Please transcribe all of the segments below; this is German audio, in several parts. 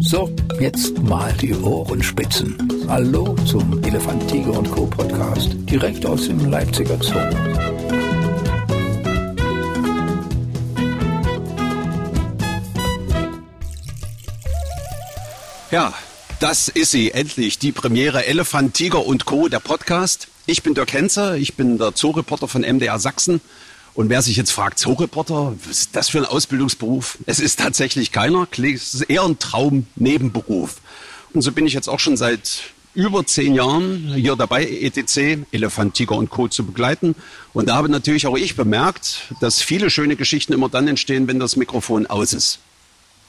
So, jetzt mal die Ohren spitzen. Hallo zum Elefant, Tiger und Co. Podcast, direkt aus dem Leipziger Zoo. Ja, das ist sie, endlich, die Premiere Elefant, Tiger und Co., der Podcast. Ich bin Dirk Henzer, ich bin der Zooreporter von MDR Sachsen und wer sich jetzt fragt, Zooreporter, was ist das für ein Ausbildungsberuf? Es ist tatsächlich keiner. Es ist eher ein Traum-Nebenberuf. Und so bin ich jetzt auch schon seit über zehn Jahren hier dabei, ETC, Elefant, Tiger und Co. zu begleiten. Und da habe natürlich auch ich bemerkt, dass viele schöne Geschichten immer dann entstehen, wenn das Mikrofon aus ist.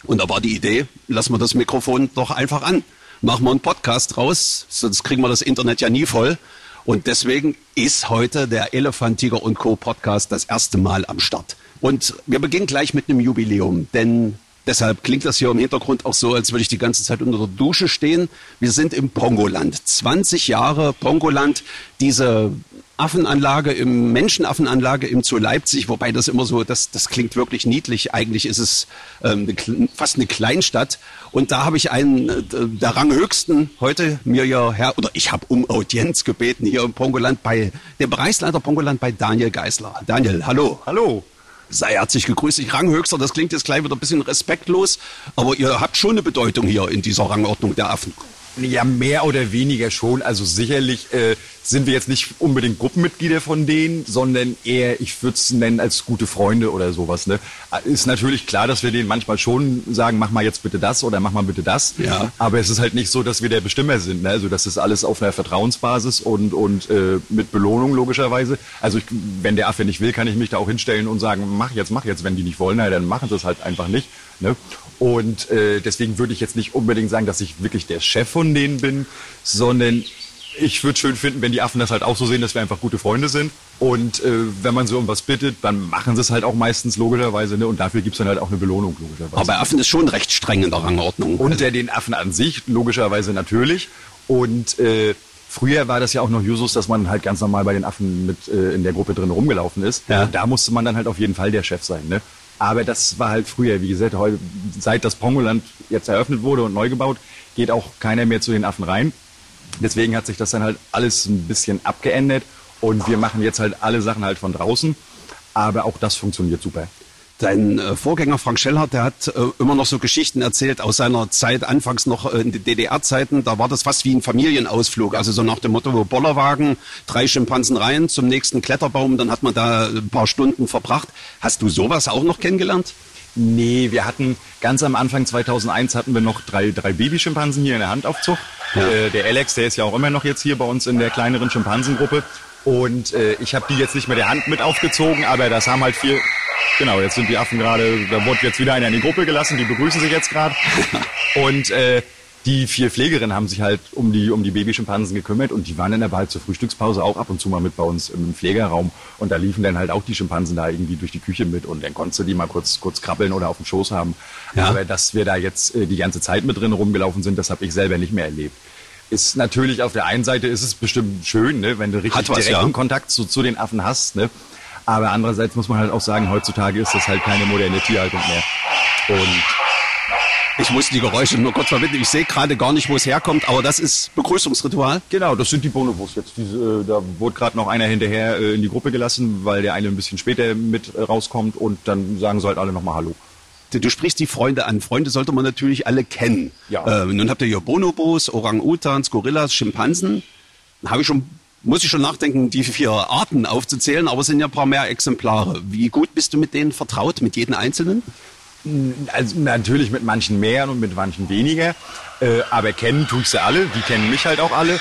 Und da war die Idee, lassen wir das Mikrofon doch einfach an. Machen wir einen Podcast raus, sonst kriegen wir das Internet ja nie voll. Und deswegen ist heute der Elefant, Tiger und Co. Podcast das erste Mal am Start. Und wir beginnen gleich mit einem Jubiläum, denn deshalb klingt das hier im Hintergrund auch so, als würde ich die ganze Zeit unter der Dusche stehen. Wir sind im Pongoland. 20 Jahre Pongoland, diese Affenanlage im Menschenaffenanlage im Zoo Leipzig, wobei das immer so, das, das klingt wirklich niedlich. Eigentlich ist es ähm, eine, fast eine Kleinstadt. Und da habe ich einen äh, der Ranghöchsten heute mir ja her, oder ich habe um Audienz gebeten hier im Pongoland bei dem Bereichsleiter Pongoland bei Daniel Geisler. Daniel, hallo. Hallo. Sei herzlich gegrüßt. Ich Ranghöchster, das klingt jetzt gleich wieder ein bisschen respektlos, aber ihr habt schon eine Bedeutung hier in dieser Rangordnung der Affen. Ja, mehr oder weniger schon. Also sicherlich äh, sind wir jetzt nicht unbedingt Gruppenmitglieder von denen, sondern eher, ich würde es nennen, als gute Freunde oder sowas. Ne? Ist natürlich klar, dass wir denen manchmal schon sagen, mach mal jetzt bitte das oder mach mal bitte das. Ja. Aber es ist halt nicht so, dass wir der Bestimmer sind. Ne? Also das ist alles auf einer Vertrauensbasis und, und äh, mit Belohnung logischerweise. Also ich, wenn der Affe nicht will, kann ich mich da auch hinstellen und sagen, mach jetzt, mach jetzt. Wenn die nicht wollen, na, dann machen sie es halt einfach nicht. Ne? Und äh, deswegen würde ich jetzt nicht unbedingt sagen, dass ich wirklich der Chef von denen bin, sondern ich würde schön finden, wenn die Affen das halt auch so sehen, dass wir einfach gute Freunde sind. Und äh, wenn man so um was bittet, dann machen sie es halt auch meistens logischerweise. Ne? Und dafür gibt's dann halt auch eine Belohnung logischerweise. Aber Affen ist schon recht streng in der Rangordnung. Unter den Affen an sich logischerweise natürlich. Und äh, Früher war das ja auch noch Jusus, dass man halt ganz normal bei den Affen mit äh, in der Gruppe drin rumgelaufen ist. Ja. Da musste man dann halt auf jeden Fall der Chef sein. Ne? Aber das war halt früher, wie gesagt, heute, seit das Pongoland jetzt eröffnet wurde und neu gebaut, geht auch keiner mehr zu den Affen rein. Deswegen hat sich das dann halt alles ein bisschen abgeändert und wir machen jetzt halt alle Sachen halt von draußen. Aber auch das funktioniert super. Dein äh, Vorgänger Frank Schellhardt, der hat äh, immer noch so Geschichten erzählt aus seiner Zeit, anfangs noch äh, in den DDR-Zeiten. Da war das fast wie ein Familienausflug. Also so nach dem Motto, Bollerwagen, drei Schimpansen rein zum nächsten Kletterbaum, dann hat man da ein paar Stunden verbracht. Hast du sowas auch noch kennengelernt? Nee, wir hatten ganz am Anfang 2001 hatten wir noch drei, drei Babyschimpansen hier in der Handaufzucht. Ja. Äh, der Alex, der ist ja auch immer noch jetzt hier bei uns in der kleineren Schimpansengruppe. Und äh, ich habe die jetzt nicht mit der Hand mit aufgezogen, aber das haben halt viel. Genau, jetzt sind die Affen gerade, da wurde jetzt wieder einer in die Gruppe gelassen, die begrüßen sich jetzt gerade. Und äh, die vier Pflegerinnen haben sich halt um die, um die Babyschimpansen gekümmert und die waren dann aber halt zur Frühstückspause auch ab und zu mal mit bei uns im Pflegerraum und da liefen dann halt auch die Schimpansen da irgendwie durch die Küche mit und dann konntest du die mal kurz, kurz krabbeln oder auf dem Schoß haben. Ja. Aber dass wir da jetzt äh, die ganze Zeit mit drin rumgelaufen sind, das habe ich selber nicht mehr erlebt. Ist natürlich auf der einen Seite ist es bestimmt schön, ne, wenn du richtig was, direkten ja. Kontakt zu, zu den Affen hast, ne? Aber andererseits muss man halt auch sagen, heutzutage ist das halt keine moderne Tierhaltung mehr. Und Ich muss die Geräusche nur kurz verbinden. Ich sehe gerade gar nicht, wo es herkommt, aber das ist Begrüßungsritual. Genau, das sind die Bonobos jetzt. Diese, äh, da wurde gerade noch einer hinterher äh, in die Gruppe gelassen, weil der eine ein bisschen später mit äh, rauskommt und dann sagen sie halt alle nochmal Hallo. Du, sprichst die Freunde an. Freunde sollte man natürlich alle kennen. Ja. Äh, nun habt ihr hier Bonobos, Orang-Utans, Gorillas, Schimpansen. Habe ich schon, muss ich schon nachdenken, die vier Arten aufzuzählen, aber es sind ja ein paar mehr Exemplare. Wie gut bist du mit denen vertraut, mit jedem Einzelnen? Also natürlich mit manchen mehr und mit manchen weniger. Äh, aber kennen tue ich sie alle, die kennen mich halt auch alle.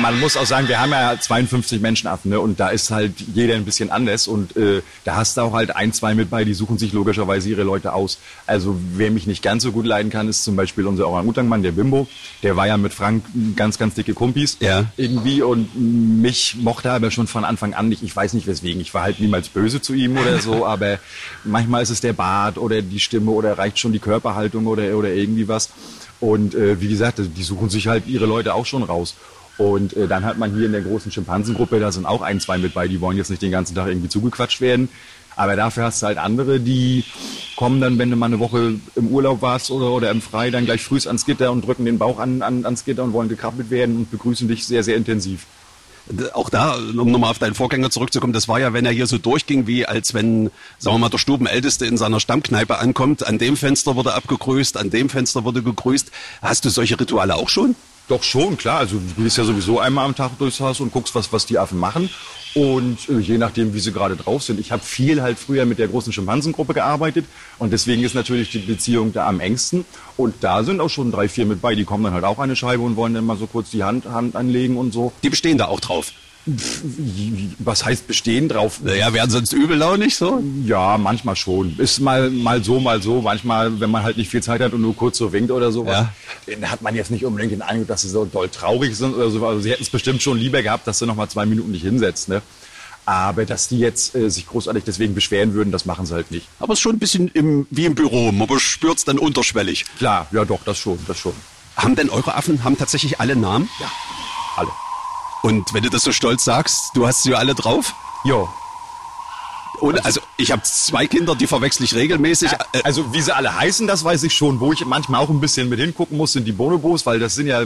Man muss auch sagen, wir haben ja 52 Menschenaffen ne? und da ist halt jeder ein bisschen anders und äh, da hast du auch halt ein, zwei mit bei, die suchen sich logischerweise ihre Leute aus. Also wer mich nicht ganz so gut leiden kann, ist zum Beispiel unser Orang-Utan-Mann, der Bimbo. Der war ja mit Frank ganz, ganz dicke Kumpis Ja. irgendwie und mich mochte er aber schon von Anfang an nicht. Ich weiß nicht weswegen. Ich war halt niemals böse zu ihm oder so, aber manchmal ist es der Bart oder die Stimme oder reicht schon die Körperhaltung oder, oder irgendwie was. Und äh, wie gesagt, die suchen sich halt ihre Leute auch schon raus. Und äh, dann hat man hier in der großen Schimpansengruppe, da sind auch ein, zwei mit bei, die wollen jetzt nicht den ganzen Tag irgendwie zugequatscht werden. Aber dafür hast du halt andere, die kommen dann, wenn du mal eine Woche im Urlaub warst oder, oder im Frei, dann gleich frühst ans Gitter und drücken den Bauch an, an, ans Gitter und wollen gekrabbelt werden und begrüßen dich sehr, sehr intensiv. Auch da, um nochmal auf deinen Vorgänger zurückzukommen, das war ja, wenn er hier so durchging, wie als wenn, sagen wir mal, der Stubenälteste in seiner Stammkneipe ankommt. An dem Fenster wurde abgegrüßt, an dem Fenster wurde gegrüßt. Hast du solche Rituale auch schon? Doch schon, klar. Also du gehst ja sowieso einmal am Tag durchs Haus und guckst, was, was die Affen machen. Und äh, je nachdem, wie sie gerade drauf sind. Ich habe viel halt früher mit der großen Schimpansengruppe gearbeitet und deswegen ist natürlich die Beziehung da am engsten. Und da sind auch schon drei, vier mit bei. Die kommen dann halt auch eine Scheibe und wollen dann mal so kurz die Hand, Hand anlegen und so. Die bestehen da auch drauf. Was heißt bestehen drauf? Naja, werden sonst übellaunig so? Ja, manchmal schon. Ist mal, mal so, mal so. Manchmal, wenn man halt nicht viel Zeit hat und nur kurz so winkt oder sowas, Ja. dann hat man jetzt nicht unbedingt den Eindruck, dass sie so doll traurig sind oder so. Also sie hätten es bestimmt schon lieber gehabt, dass du noch mal zwei Minuten nicht hinsetzt, ne? Aber dass die jetzt äh, sich großartig deswegen beschweren würden, das machen sie halt nicht. Aber es ist schon ein bisschen im, wie im Büro. Man spürt es dann unterschwellig. Klar, ja doch, das schon, das schon. Haben denn eure Affen, haben tatsächlich alle Namen? Ja, alle. Und wenn du das so stolz sagst, du hast sie ja alle drauf? Jo. Und, also ich habe zwei Kinder, die verwechsel ich regelmäßig. Äh, Also wie sie alle heißen, das weiß ich schon. Wo ich manchmal auch ein bisschen mit hingucken muss, sind die Bonobos, weil das sind ja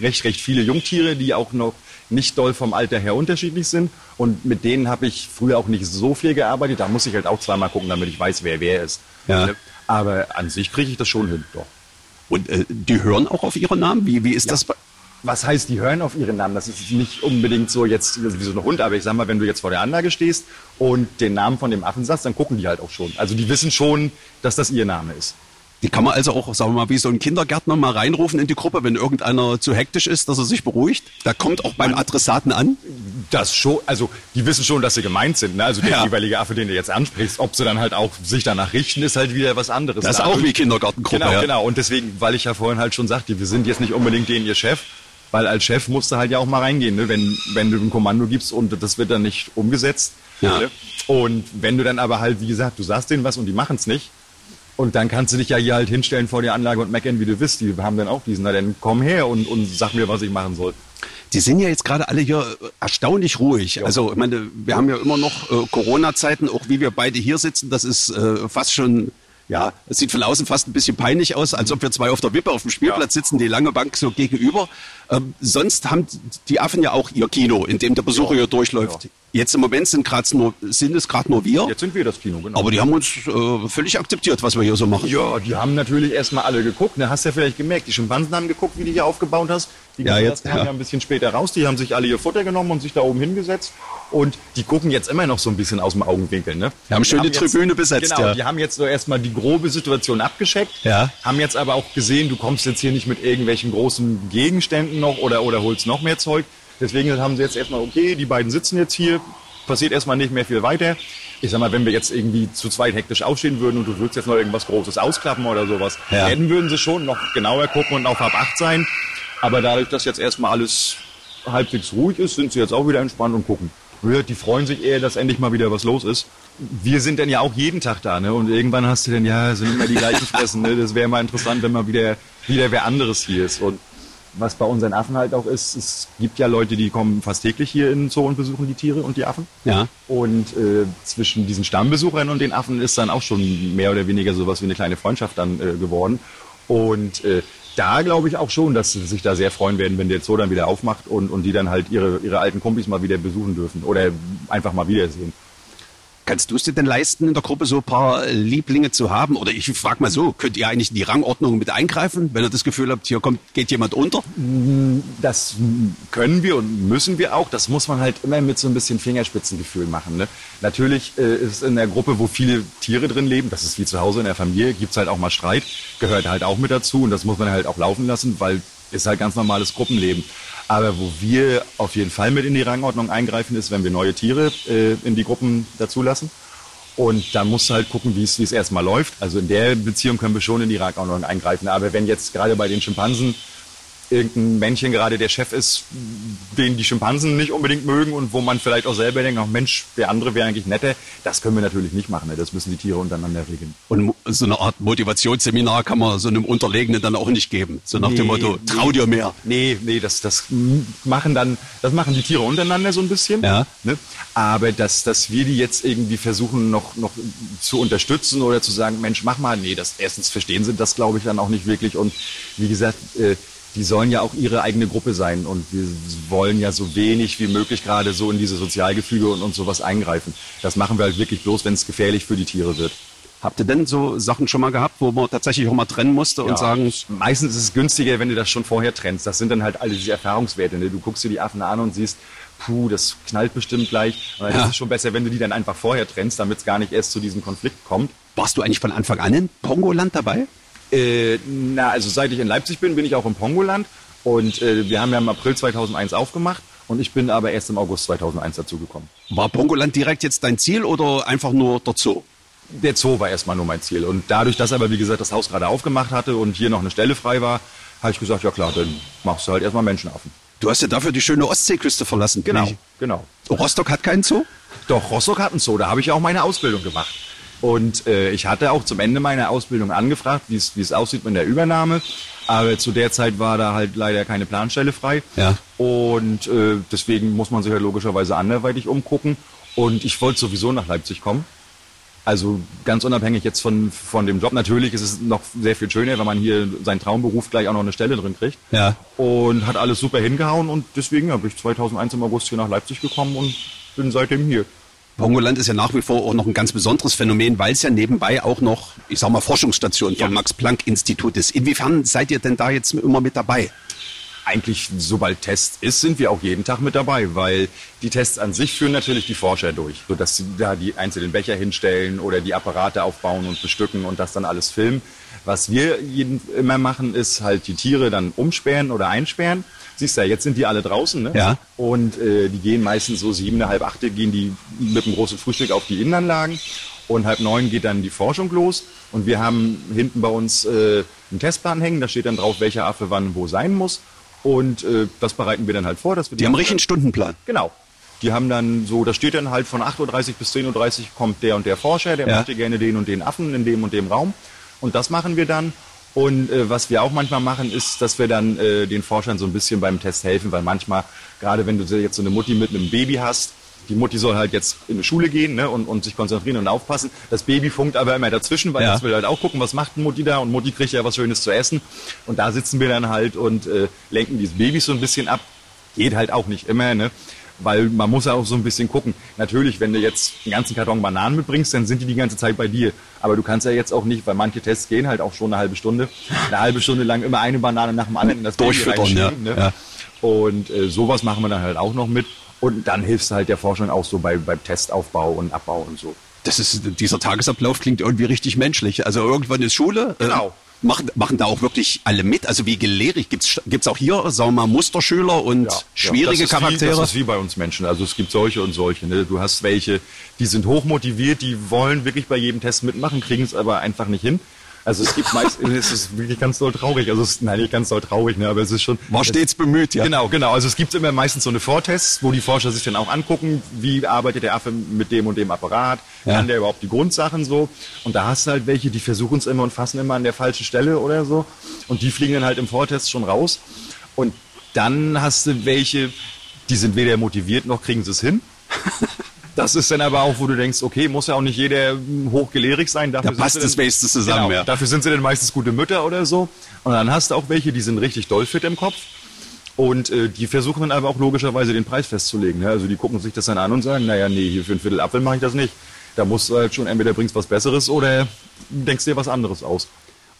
recht, recht viele Jungtiere, die auch noch nicht doll vom Alter her unterschiedlich sind. Und mit denen habe ich früher auch nicht so viel gearbeitet. Da muss ich halt auch zweimal gucken, damit ich weiß, wer wer ist. Ja. Aber an sich kriege ich das schon hin, doch. Und äh, die hören auch auf ihre Namen? Wie, wie ist das? Was heißt, die hören auf ihren Namen? Das ist nicht unbedingt so jetzt wie so ein Hund, aber ich sag mal, wenn du jetzt vor der Anlage stehst und den Namen von dem Affen sagst, dann gucken die halt auch schon. Also die wissen schon, dass das ihr Name ist. Die kann man also auch, sagen wir mal, wie so ein Kindergärtner mal reinrufen in die Gruppe, wenn irgendeiner zu hektisch ist, dass er sich beruhigt. Da kommt auch beim Adressaten an. Das schon, also die wissen schon, dass sie gemeint sind. Ne? Also der Ja. jeweilige Affe, den du jetzt ansprichst, ob sie dann halt auch sich danach richten, ist halt wieder was anderes. Das ist auch wie Kindergartengruppe. Genau, ja. genau. Und deswegen, weil ich ja vorhin halt schon sagte, wir sind jetzt nicht unbedingt denen ihr Chef, weil als Chef musst du halt ja auch mal reingehen, ne? wenn, wenn du ein Kommando gibst und das wird dann nicht umgesetzt. Ja. Ne? Und wenn du dann aber halt, wie gesagt, du sagst denen was und die machen es nicht, und dann kannst du dich ja hier halt hinstellen vor die Anlage und meckern, wie du willst. Die haben dann auch diesen, na dann komm her und, und sag mir, was ich machen soll. Die sind ja jetzt gerade alle hier erstaunlich ruhig. Also ich meine, wir haben ja immer noch äh, Corona-Zeiten, auch wie wir beide hier sitzen, das ist äh, fast schon, ja, es sieht von außen fast ein bisschen peinlich aus, als ob wir zwei auf der Wippe auf dem Spielplatz sitzen, die lange Bank so gegenüber. Ähm, sonst haben die Affen ja auch ihr Kino, in dem der Besucher hier durchläuft. Jetzt im Moment sind, nur, sind es gerade nur wir, Jetzt sind wir das Kino, genau. aber die haben uns äh, völlig akzeptiert, was wir hier so machen. Ja, die haben natürlich erstmal alle geguckt. Ne? Hast ja vielleicht gemerkt, die Schimpansen haben geguckt, wie du hier aufgebaut hast. Die Ja, jetzt, kamen ja. ja ein bisschen später raus. Die haben sich alle ihr Futter genommen und sich da oben hingesetzt. Und die gucken jetzt immer noch so ein bisschen aus dem Augenwinkel. Ne? Wir haben die jetzt- Tribüne besetzt, Genau, ja. die haben jetzt so erstmal die grobe Situation abgescheckt. Ja. Haben jetzt aber auch gesehen, du kommst jetzt hier nicht mit irgendwelchen großen Gegenständen noch oder, oder holst noch mehr Zeug. Deswegen haben sie jetzt erstmal, okay, die beiden sitzen jetzt hier, passiert erstmal nicht mehr viel weiter. Ich sag mal, wenn wir jetzt irgendwie zu zweit hektisch aufstehen würden und du würdest jetzt noch irgendwas Großes ausklappen oder sowas, Ja. dann würden sie schon noch genauer gucken und auf Hab acht sein. Aber dadurch, dass jetzt erstmal alles halbwegs ruhig ist, sind sie jetzt auch wieder entspannt und gucken. Die freuen sich eher, dass endlich mal wieder was los ist. Wir sind dann ja auch jeden Tag da, ne? Und irgendwann hast du dann, ja, sind immer die gleichen Fressen, ne? Das wäre mal interessant, wenn mal wieder, wieder wer anderes hier ist. Und was bei unseren Affen halt auch ist, es gibt ja Leute, die kommen fast täglich hier in den Zoo und besuchen die Tiere und die Affen. Ja. Und äh, zwischen diesen Stammbesuchern und den Affen ist dann auch schon mehr oder weniger sowas wie eine kleine Freundschaft dann äh, geworden. Und äh, da glaube ich auch schon, dass sie sich da sehr freuen werden, wenn der Zoo dann wieder aufmacht und, und die dann halt ihre, ihre alten Kumpis mal wieder besuchen dürfen oder einfach mal wiedersehen. Kannst du es dir denn leisten, in der Gruppe so ein paar Lieblinge zu haben? Oder ich frage mal so, könnt ihr eigentlich in die Rangordnung mit eingreifen, wenn ihr das Gefühl habt, hier kommt, geht jemand unter? Das können wir und müssen wir auch. Das muss man halt immer mit so ein bisschen Fingerspitzengefühl machen. Ne? Natürlich äh, ist es in der Gruppe, wo viele Tiere drin leben, das ist wie zu Hause in der Familie, gibt's halt auch mal Streit, gehört halt auch mit dazu und das muss man halt auch laufen lassen, weil ist halt ganz normales Gruppenleben. Aber wo wir auf jeden Fall mit in die Rangordnung eingreifen, ist, wenn wir neue Tiere äh, in die Gruppen dazulassen. Und dann musst du halt gucken, wie es erstmal läuft. Also in der Beziehung können wir schon in die Rangordnung eingreifen. Aber wenn jetzt gerade bei den Schimpansen irgendein Männchen gerade der Chef ist, den die Schimpansen nicht unbedingt mögen und wo man vielleicht auch selber denkt, ach Mensch, der andere wäre eigentlich netter. Das können wir natürlich nicht machen. Ne? Das müssen die Tiere untereinander regeln. Und so eine Art Motivationsseminar kann man so einem Unterlegenen dann auch nicht geben. So nach nee, dem Motto, trau nee, dir mehr. Nee, nee, das, das machen dann, das machen die Tiere untereinander so ein bisschen. Ja. Ne? Aber dass, dass wir die jetzt irgendwie versuchen noch, noch zu unterstützen oder zu sagen, Mensch, mach mal, nee, das erstens verstehen sie das, glaube ich, dann auch nicht wirklich. Und wie gesagt, äh, die sollen ja auch ihre eigene Gruppe sein und wir wollen ja so wenig wie möglich gerade so in diese Sozialgefüge und, und sowas eingreifen. Das machen wir halt wirklich bloß, wenn es gefährlich für die Tiere wird. Habt ihr denn so Sachen schon mal gehabt, wo man tatsächlich auch mal trennen musste und ja, sagen? Meistens ist es günstiger, wenn du das schon vorher trennst. Das sind dann halt alle diese Erfahrungswerte. Ne? Du guckst dir die Affen an und siehst, puh, das knallt bestimmt gleich. Aber ja. ist schon besser, wenn du die dann einfach vorher trennst, damit es gar nicht erst zu diesem Konflikt kommt. Warst du eigentlich von Anfang an in Pongoland dabei? Äh, na, also seit ich in Leipzig bin, bin ich auch im Pongoland. Und äh, wir haben ja im April 2001 aufgemacht. Und ich bin aber erst im August 2001 dazugekommen. War Pongoland direkt jetzt dein Ziel oder einfach nur der Zoo? Der Zoo war erstmal nur mein Ziel. Und dadurch, dass aber, wie gesagt, das Haus gerade aufgemacht hatte und hier noch eine Stelle frei war, habe ich gesagt, ja klar, dann machst du halt erstmal Menschenaffen. Du hast ja dafür die schöne Ostseeküste verlassen. Genau, genau. Rostock hat keinen Zoo? Doch, Rostock hat einen Zoo. Da habe ich auch meine Ausbildung gemacht. Und äh, ich hatte auch zum Ende meiner Ausbildung angefragt, wie es aussieht mit der Übernahme. Aber zu der Zeit war da halt leider keine Planstelle frei. Ja. Und äh, deswegen muss man sich ja halt logischerweise anderweitig umgucken. Und ich wollte sowieso nach Leipzig kommen. Also ganz unabhängig jetzt von, von dem Job. Natürlich ist es noch sehr viel schöner, wenn man hier seinen Traumberuf gleich auch noch eine Stelle drin kriegt. Ja. Und hat alles super hingehauen und deswegen bin ich 2001 im August hier nach Leipzig gekommen und bin seitdem hier. Pongoland ist ja nach wie vor auch noch ein ganz besonderes Phänomen, weil es ja nebenbei auch noch, ich sag mal, Forschungsstation vom ja. Max-Planck-Institut ist. Inwiefern seid ihr denn da jetzt immer mit dabei? Eigentlich, sobald Test ist, sind wir auch jeden Tag mit dabei, weil die Tests an sich führen natürlich die Forscher durch, sodass sie da die einzelnen Becher hinstellen oder die Apparate aufbauen und bestücken und das dann alles filmen. Was wir jeden, immer machen, ist halt die Tiere dann umsperren oder einsperren Siehst du, jetzt sind die alle draußen, ne? Ja. Und äh, die gehen meistens so sieben, halb achte gehen die mit einem großen Frühstück auf die Innenanlagen und halb neun geht dann die Forschung los. Und wir haben hinten bei uns äh, einen Testplan hängen, da steht dann drauf, welcher Affe wann wo sein muss. Und äh, das bereiten wir dann halt vor. Dass wir die, die haben richtig einen Stundenplan. Genau. Die haben dann so, da steht dann halt von 8.30 Uhr bis 10.30 Uhr kommt der und der Forscher, der ja. möchte gerne den und den Affen in dem und dem Raum. Und das machen wir dann. Und äh, was wir auch manchmal machen, ist, dass wir dann äh, den Forschern so ein bisschen beim Test helfen, weil manchmal, gerade wenn du jetzt so eine Mutti mit einem Baby hast, die Mutti soll halt jetzt in die Schule gehen ne, und, und sich konzentrieren und aufpassen. Das Baby funkt aber immer dazwischen, weil ja. das will halt auch gucken, was macht Mutti da und Mutti kriegt ja was Schönes zu essen. Und da sitzen wir dann halt und äh, lenken dieses Baby so ein bisschen ab. Geht halt auch nicht immer, ne? Weil man muss ja auch so ein bisschen gucken. Natürlich, wenn du jetzt einen ganzen Karton Bananen mitbringst, dann sind die die ganze Zeit bei dir. Aber du kannst ja jetzt auch nicht, weil manche Tests gehen halt auch schon eine halbe Stunde, eine halbe Stunde lang immer eine Banane nach dem anderen in das Durchfüttern, ja. Ne? ja. Und äh, sowas machen wir dann halt auch noch mit. Und dann hilfst du halt der Forschung auch so bei, beim Testaufbau und Abbau und so. Das ist, dieser Tagesablauf klingt irgendwie richtig menschlich. Also irgendwann ist Schule. Äh, genau. Machen, machen da auch wirklich alle mit? Also wie gelehrig? Gibt's gibt's auch hier, sagen wir mal, Musterschüler und ja, schwierige ja, Charaktere? Wie, das ist wie bei uns Menschen. Also es gibt solche und solche. Ne? Du hast welche, die sind hochmotiviert, die wollen wirklich bei jedem Test mitmachen, kriegen es aber einfach nicht hin. Also es gibt meist, es ist wirklich ganz doll traurig. Also es, nein, nicht ganz doll traurig, ne, aber es ist schon. War stets bemüht, ja. Genau, genau. Also es gibt immer meistens so eine Vortests, wo die Forscher sich dann auch angucken, wie arbeitet der Affe mit dem und dem Apparat, ja. kann der überhaupt die Grundsachen so. Und da hast du halt welche, die versuchen es immer und fassen immer an der falschen Stelle oder so. Und die fliegen dann halt im Vortest schon raus. Und dann hast du welche, die sind weder motiviert noch kriegen sie es hin. Das ist dann aber auch, wo du denkst, okay, muss ja auch nicht jeder hochgelehrig sein. Dafür da passt das Beste zusammen, genau, ja. Dafür sind sie dann meistens gute Mütter oder so. Und dann hast du auch welche, die sind richtig doll fit im Kopf. Und äh, die versuchen dann aber auch logischerweise den Preis festzulegen. Ne? Also die gucken sich das dann an und sagen, naja, nee, hier für ein Viertel Apfel mache ich das nicht. Da musst du halt schon entweder bringst was Besseres oder denkst dir was anderes aus.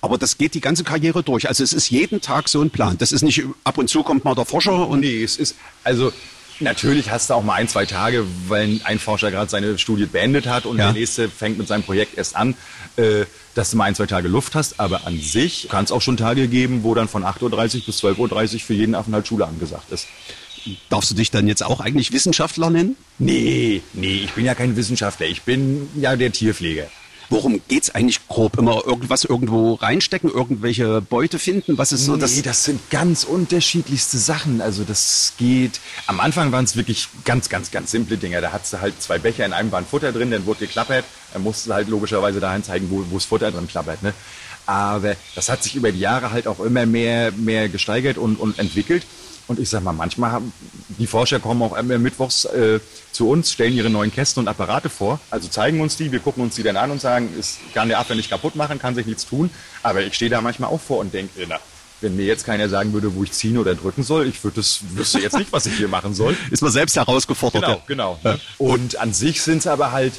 Aber das geht die ganze Karriere durch. Also es ist jeden Tag so ein Plan. Das ist nicht ab und zu kommt mal der Forscher und. Nee, es ist, also Natürlich hast du auch mal ein, zwei Tage, weil ein Forscher gerade seine Studie beendet hat und ja. der nächste fängt mit seinem Projekt erst an, äh, dass du mal ein, zwei Tage Luft hast. Aber an sich kann es auch schon Tage geben, wo dann von 8.30 Uhr bis 12.30 Uhr für jeden Affen halt Schule angesagt ist. Darfst du dich dann jetzt auch eigentlich Wissenschaftler nennen? Nee, nee, ich bin ja kein Wissenschaftler. Ich bin ja der Tierpfleger. Worum geht's eigentlich grob? Immer irgendwas irgendwo reinstecken, irgendwelche Beute finden? Was ist so nee, das? das sind ganz unterschiedlichste Sachen. Also das geht. Am Anfang waren es wirklich ganz, ganz, ganz simple Dinge. Da hattest du halt zwei Becher, in einem war ein Futter drin, dann wurde geklappert. Dann musst du halt logischerweise dahin zeigen, wo, wo das Futter drin klappert. Ne? Aber das hat sich über die Jahre halt auch immer mehr, mehr gesteigert und, und entwickelt. Und ich sag mal, manchmal haben die Forscher kommen auch immer mittwochs äh, zu uns, stellen ihre neuen Kästen und Apparate vor, also zeigen uns die, wir gucken uns die dann an und sagen, es kann der Affe nicht kaputt machen, kann sich nichts tun. Aber ich stehe da manchmal auch vor und denke, na, wenn mir jetzt keiner sagen würde, wo ich ziehen oder drücken soll, ich würde das wüsste jetzt nicht, was ich hier machen soll. Ist man selbst herausgefordert. Genau, genau. Ja. Und an sich sind es aber halt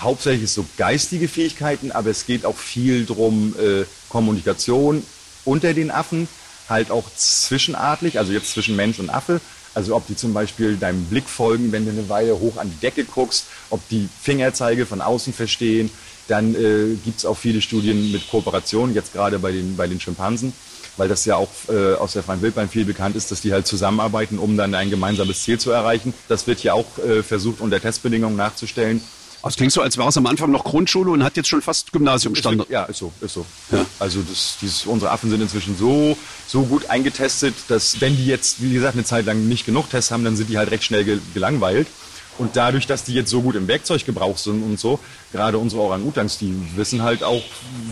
hauptsächlich so geistige Fähigkeiten, aber es geht auch viel drum äh, Kommunikation unter den Affen, halt auch zwischenartlich, also jetzt zwischen Mensch und Affe. Also ob die zum Beispiel deinem Blick folgen, wenn du eine Weile hoch an die Decke guckst, ob die Fingerzeige von außen verstehen. Dann äh, gibt es auch viele Studien mit Kooperation, jetzt gerade bei den, bei den Schimpansen, weil das ja auch äh, aus der freien Wildbahn viel bekannt ist, dass die halt zusammenarbeiten, um dann ein gemeinsames Ziel zu erreichen. Das wird hier auch äh, versucht, unter Testbedingungen nachzustellen. Es klingt so, als wäre es am Anfang noch Grundschule und hat jetzt schon fast Gymnasiumstandard. Ja, ist so, ist so. Ja. Also das, dieses, unsere Affen sind inzwischen so, so gut eingetestet, dass wenn die jetzt, wie gesagt, eine Zeit lang nicht genug Tests haben, dann sind die halt recht schnell ge gelangweilt. Und dadurch, dass die jetzt so gut im Werkzeuggebrauch sind und so, gerade unsere Orang-Utans, die wissen halt auch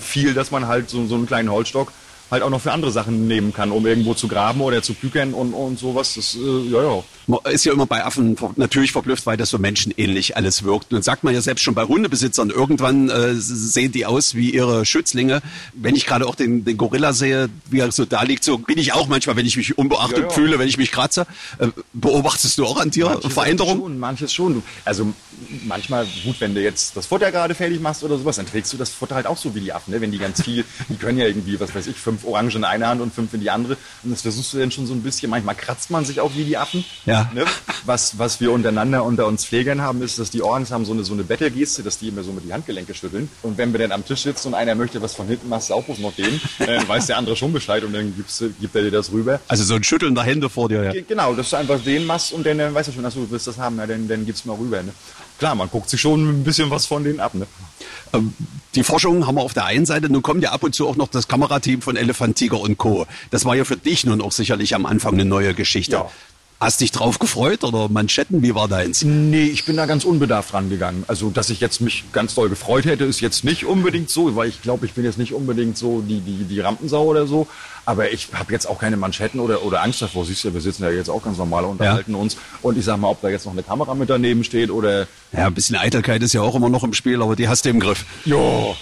viel, dass man halt so, so einen kleinen Holzstock halt auch noch für andere Sachen nehmen kann, um irgendwo zu graben oder zu pükern und, und sowas. Das, äh, ja, ja. Ist ja immer bei Affen natürlich verblüfft, weil das so menschenähnlich alles wirkt. Und sagt man ja selbst schon bei Hundebesitzern, irgendwann äh, sehen die aus wie ihre Schützlinge. Wenn ich gerade auch den, den Gorilla sehe, wie er so da liegt, so bin ich auch manchmal, wenn ich mich unbeachtet Ja, ja. fühle, wenn ich mich kratze. Äh, beobachtest du auch an dir Manche Veränderungen? Schon, manches schon. Also manchmal, gut, wenn du jetzt das Futter gerade fertig machst oder sowas, dann trägst du das Futter halt auch so wie die Affen. Ne? Wenn die ganz viel, die können ja irgendwie, was weiß ich, fünf Orangen in eine Hand und fünf in die andere. Und das versuchst du dann schon so ein bisschen. Manchmal kratzt man sich auch wie die Affen. Ja. Ne? Was, was wir untereinander unter uns Pflegern haben, ist, dass die Orangs haben so eine, so eine Battle-Geste, dass die immer so mit die Handgelenke schütteln. Und wenn wir dann am Tisch sitzen und einer möchte was von hinten, machst du auch noch den, dann weiß der andere schon Bescheid und dann gibst, du- gibt er dir das rüber. Also so ein Schütteln der Hände vor dir, ja. Ge- Genau, dass du einfach den machst und dann, dann weißt du schon, dass du willst das haben, ja, dann, dann gib's mal rüber. Ne? Klar, man guckt sich schon ein bisschen was von denen ab. Ne? Ähm, Die Forschung haben wir auf der einen Seite, nun kommt ja ab und zu auch noch das Kamerateam von Elefant, Tiger und Co. Das war ja für dich nun auch sicherlich am Anfang eine neue Geschichte. Ja. Hast dich drauf gefreut oder Manschetten, wie war deins? Nee, ich bin da ganz unbedarft rangegangen. Also, dass ich jetzt mich ganz doll gefreut hätte, ist jetzt nicht unbedingt so, weil ich glaube, ich bin jetzt nicht unbedingt so die, die, die Rampensau oder so. Aber ich habe jetzt auch keine Manschetten oder, oder Angst davor. Siehst du, wir sitzen ja jetzt auch ganz normal und unterhalten uns. Und ich sag mal, ob da jetzt noch eine Kamera mit daneben steht oder Ja, ein bisschen Eitelkeit ist ja auch immer noch im Spiel, aber die hast du im Griff. ja,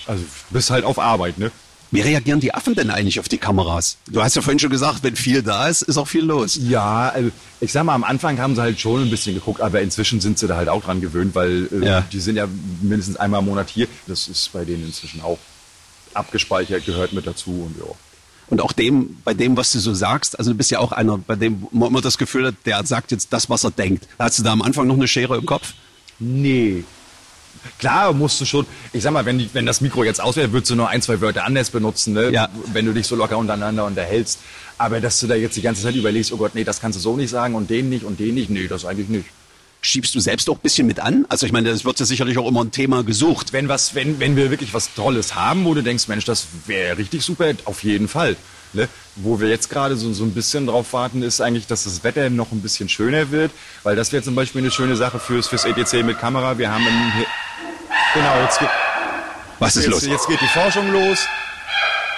also bist halt auf Arbeit, ne? Wie reagieren die Affen denn eigentlich auf die Kameras? Du hast ja vorhin schon gesagt, wenn viel da ist, ist auch viel los. Ja, also ich sag mal, am Anfang haben sie halt schon ein bisschen geguckt, aber inzwischen sind sie da halt auch dran gewöhnt, weil äh, Ja. die sind ja mindestens einmal im Monat hier. Das ist bei denen inzwischen auch abgespeichert, gehört mit dazu und ja. Und auch dem, bei dem, was du so sagst, also du bist ja auch einer, bei dem man immer das Gefühl hat, der sagt jetzt das, was er denkt. Hast du da am Anfang noch eine Schere im Kopf? Nee. Klar musst du schon, ich sag mal, wenn, die, wenn das Mikro jetzt aus wäre, würdest du nur ein, zwei Wörter anders benutzen, ne? Ja. wenn du dich so locker untereinander unterhältst. Aber dass du da jetzt die ganze Zeit überlegst, oh Gott, nee, das kannst du so nicht sagen und den nicht und den nicht, nee, das eigentlich nicht. Schiebst du selbst auch ein bisschen mit an? Also ich meine, das wird ja sicherlich auch immer ein Thema gesucht. wenn was, wenn, wenn wir wirklich was Tolles haben, wo du denkst, Mensch, das wäre richtig super, auf jeden Fall. Ne? Wo wir jetzt gerade so, so ein bisschen drauf warten, ist eigentlich, dass das Wetter noch ein bisschen schöner wird, weil das wäre zum Beispiel eine schöne Sache fürs, fürs ETC mit Kamera. Wir haben hier, genau, jetzt geht, Was ist jetzt, los? jetzt geht die Forschung los.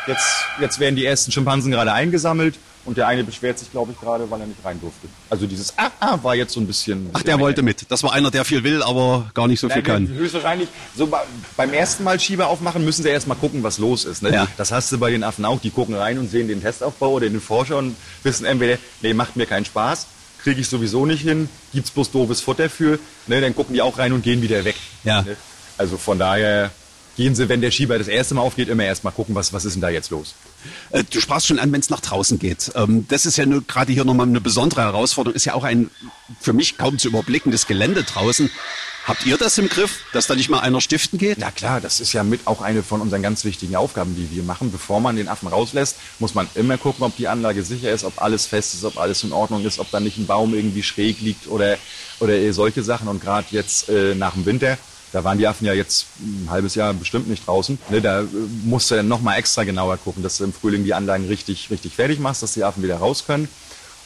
Jetzt, jetzt werden die ersten Schimpansen gerade eingesammelt und der eine beschwert sich, glaube ich, gerade, weil er nicht rein durfte. Also dieses Ah, ah war jetzt so ein bisschen. Ach, der wollte mit. Das war einer, der viel will, aber gar nicht so viel kann. Höchstwahrscheinlich, so bei, beim ersten Mal Schieber aufmachen, müssen sie erst mal gucken, was los ist. Ne? Ja. Das hast du bei den Affen auch. Die gucken rein und sehen den Testaufbau oder den Forscher und wissen entweder, nee, macht mir keinen Spaß, kriege ich sowieso nicht hin, gibt's bloß doofes Futter für. Ne? Dann gucken die auch rein und gehen wieder weg. Ja. Ne? Also von daher gehen sie, wenn der Schieber das erste Mal aufgeht, immer erst mal gucken, was, was ist denn da jetzt los. Äh, Du sprachst schon an, wenn es nach draußen geht. Ähm, Das ist ja gerade hier nochmal eine besondere Herausforderung. Ist ja auch ein für mich kaum zu überblickendes Gelände draußen. Habt ihr das im Griff, dass da nicht mal einer stiften geht? Na klar, das ist ja mit auch eine von unseren ganz wichtigen Aufgaben, die wir machen. Bevor man den Affen rauslässt, muss man immer gucken, ob die Anlage sicher ist, ob alles fest ist, ob alles in Ordnung ist, ob da nicht ein Baum irgendwie schräg liegt oder, oder solche Sachen. Und gerade jetzt äh, nach dem Winter Da waren die Affen ja jetzt ein halbes Jahr bestimmt nicht draußen. Ne, da äh, musst du dann nochmal extra genauer gucken, dass du im Frühling die Anlagen richtig, richtig fertig machst, dass die Affen wieder raus können.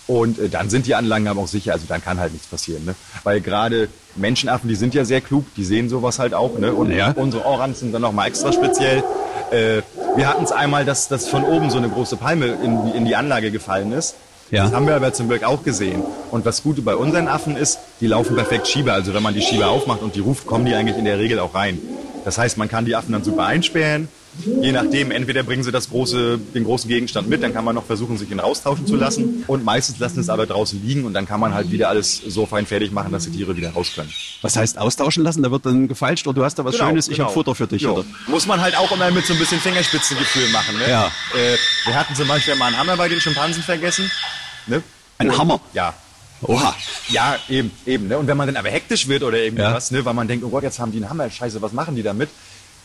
Und äh, dann sind die Anlagen aber auch sicher, also dann kann halt nichts passieren. Ne? Weil gerade Menschenaffen, die sind ja sehr klug, die sehen sowas halt auch. Ne? Und Ja. unsere Orans sind dann nochmal extra speziell. Äh, wir hatten es einmal, dass, dass von oben so eine große Palme in, in die Anlage gefallen ist. Ja. Das haben wir aber zum Glück auch gesehen. Und was Gute bei unseren Affen ist, die laufen perfekt Schieber. Also wenn man die Schieber aufmacht und die ruft, kommen die eigentlich in der Regel auch rein. Das heißt, man kann die Affen dann super einsperren. Je nachdem, entweder bringen sie das große, den großen Gegenstand mit, dann kann man noch versuchen, sich ihn raustauschen zu lassen. Und meistens lassen es aber draußen liegen und dann kann man halt wieder alles so fein fertig machen, dass die Tiere wieder raus können. Was heißt austauschen lassen? Da wird dann gefeilscht oder du hast da was Schönes, ich genau. habe Futter für dich. Jo. Oder? Muss man halt auch immer mit so ein bisschen Fingerspitzengefühl machen. Ne? Ja. Äh, wir hatten zum Beispiel mal einen Hammer bei den Schimpansen vergessen. Ne? Ein Und- Hammer? Ja. Oha. Ja, eben, eben. Ne? Und wenn man dann aber hektisch wird oder irgendwas, ne? weil man denkt, oh Gott, jetzt haben die einen Hammer, scheiße, was machen die damit?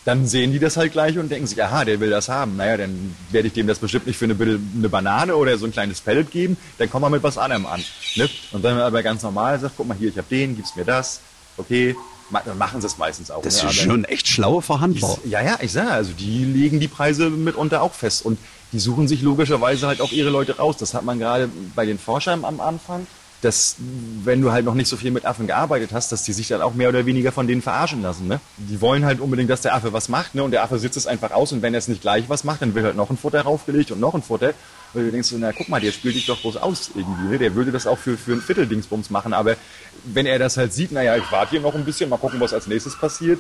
Dann sehen die das halt gleich und denken sich, aha, der will das haben. Naja, dann werde ich dem das bestimmt nicht für eine, eine Banane oder so ein kleines Pellet geben, dann kommen wir mit was anderem an. Ne? Und wenn man aber ganz normal sagt, guck mal hier, ich habe den, gib's mir das, okay, dann machen sie es meistens auch. Das ne? ist schon echt schlaue Verhandler. ja, ja, ich sage, also die legen die Preise mitunter auch fest und die suchen sich logischerweise halt auch ihre Leute raus. Das hat man gerade bei den Forschern am Anfang, dass wenn du halt noch nicht so viel mit Affen gearbeitet hast, dass die sich dann auch mehr oder weniger von denen verarschen lassen. Ne? Die wollen halt unbedingt, dass der Affe was macht ne? und der Affe sitzt es einfach aus und wenn er es nicht gleich was macht, dann wird halt noch ein Futter raufgelegt und noch ein Futter. Und du denkst so, na guck mal, der spielt dich doch bloß aus irgendwie. Ne? Der würde das auch für, für ein Vierteldingsbums machen, aber wenn er das halt sieht, naja, ich warte hier noch ein bisschen, mal gucken, was als nächstes passiert,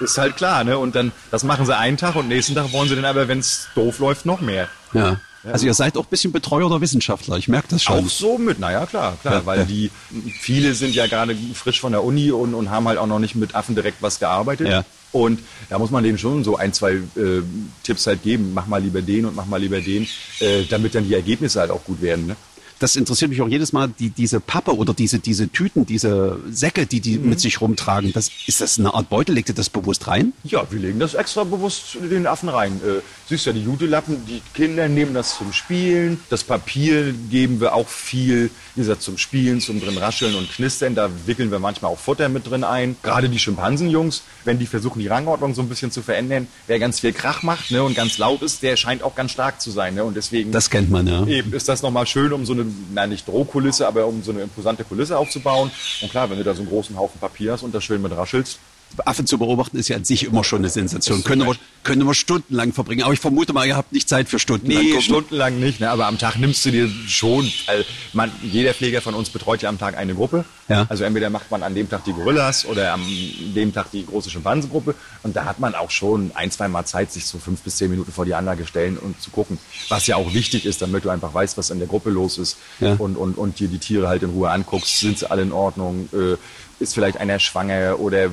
ist halt klar. Ne? Und dann, das machen sie einen Tag und nächsten Tag wollen sie dann aber, wenn es doof läuft, noch mehr. Ja. Also ihr seid auch ein bisschen Betreuer der Wissenschaftler, ich merke das schon. Auch so mit, naja, klar, klar, Ja, weil ja. die, viele sind ja gerade frisch von der Uni und, und haben halt auch noch nicht mit Affen direkt was gearbeitet. Ja. Und da muss man denen schon so ein, zwei äh, Tipps halt geben. Mach mal lieber den und mach mal lieber den, äh, damit dann die Ergebnisse halt auch gut werden. Ne? Das interessiert mich auch jedes Mal, die, diese Pappe oder diese, diese Tüten, diese Säcke, die die Mhm. mit sich rumtragen. Das, ist das eine Art Beutel? Legt ihr das bewusst rein? Ja, wir legen das extra bewusst den Affen rein. Äh, siehst ja, die Jutelappen, die Kinder nehmen das zum Spielen. Das Papier geben wir auch viel, wie gesagt, zum Spielen, zum drin rascheln und knistern. Da wickeln wir manchmal auch Futter mit drin ein. Gerade die Schimpansenjungs, wenn die versuchen, die Rangordnung so ein bisschen zu verändern, wer ganz viel Krach macht ne, und ganz laut ist, der scheint auch ganz stark zu sein. Ne? Und deswegen Das kennt man, ja. Eben ist das nochmal schön, um so eine, na nicht Drohkulisse, aber um so eine imposante Kulisse aufzubauen. Und klar, wenn du da so einen großen Haufen Papier hast und das schön mit raschelst, Affen zu beobachten ist ja an sich immer schon eine Sensation. Können wir, können wir stundenlang verbringen. Aber ich vermute mal, ihr habt nicht Zeit für stundenlang. Nee, gucken. stundenlang nicht, ne? aber am Tag nimmst du dir schon, weil man, jeder Pfleger von uns betreut ja am Tag eine Gruppe. Ja. Also entweder macht man an dem Tag die Gorillas oder am dem Tag die große Schimpansengruppe und da hat man auch schon ein, zwei Mal Zeit, sich so fünf bis zehn Minuten vor die Anlage stellen und zu gucken, was ja auch wichtig ist, damit du einfach weißt, was in der Gruppe los ist Ja. und, und, und dir die Tiere halt in Ruhe anguckst, sind sie alle in Ordnung, äh, ist vielleicht einer schwanger oder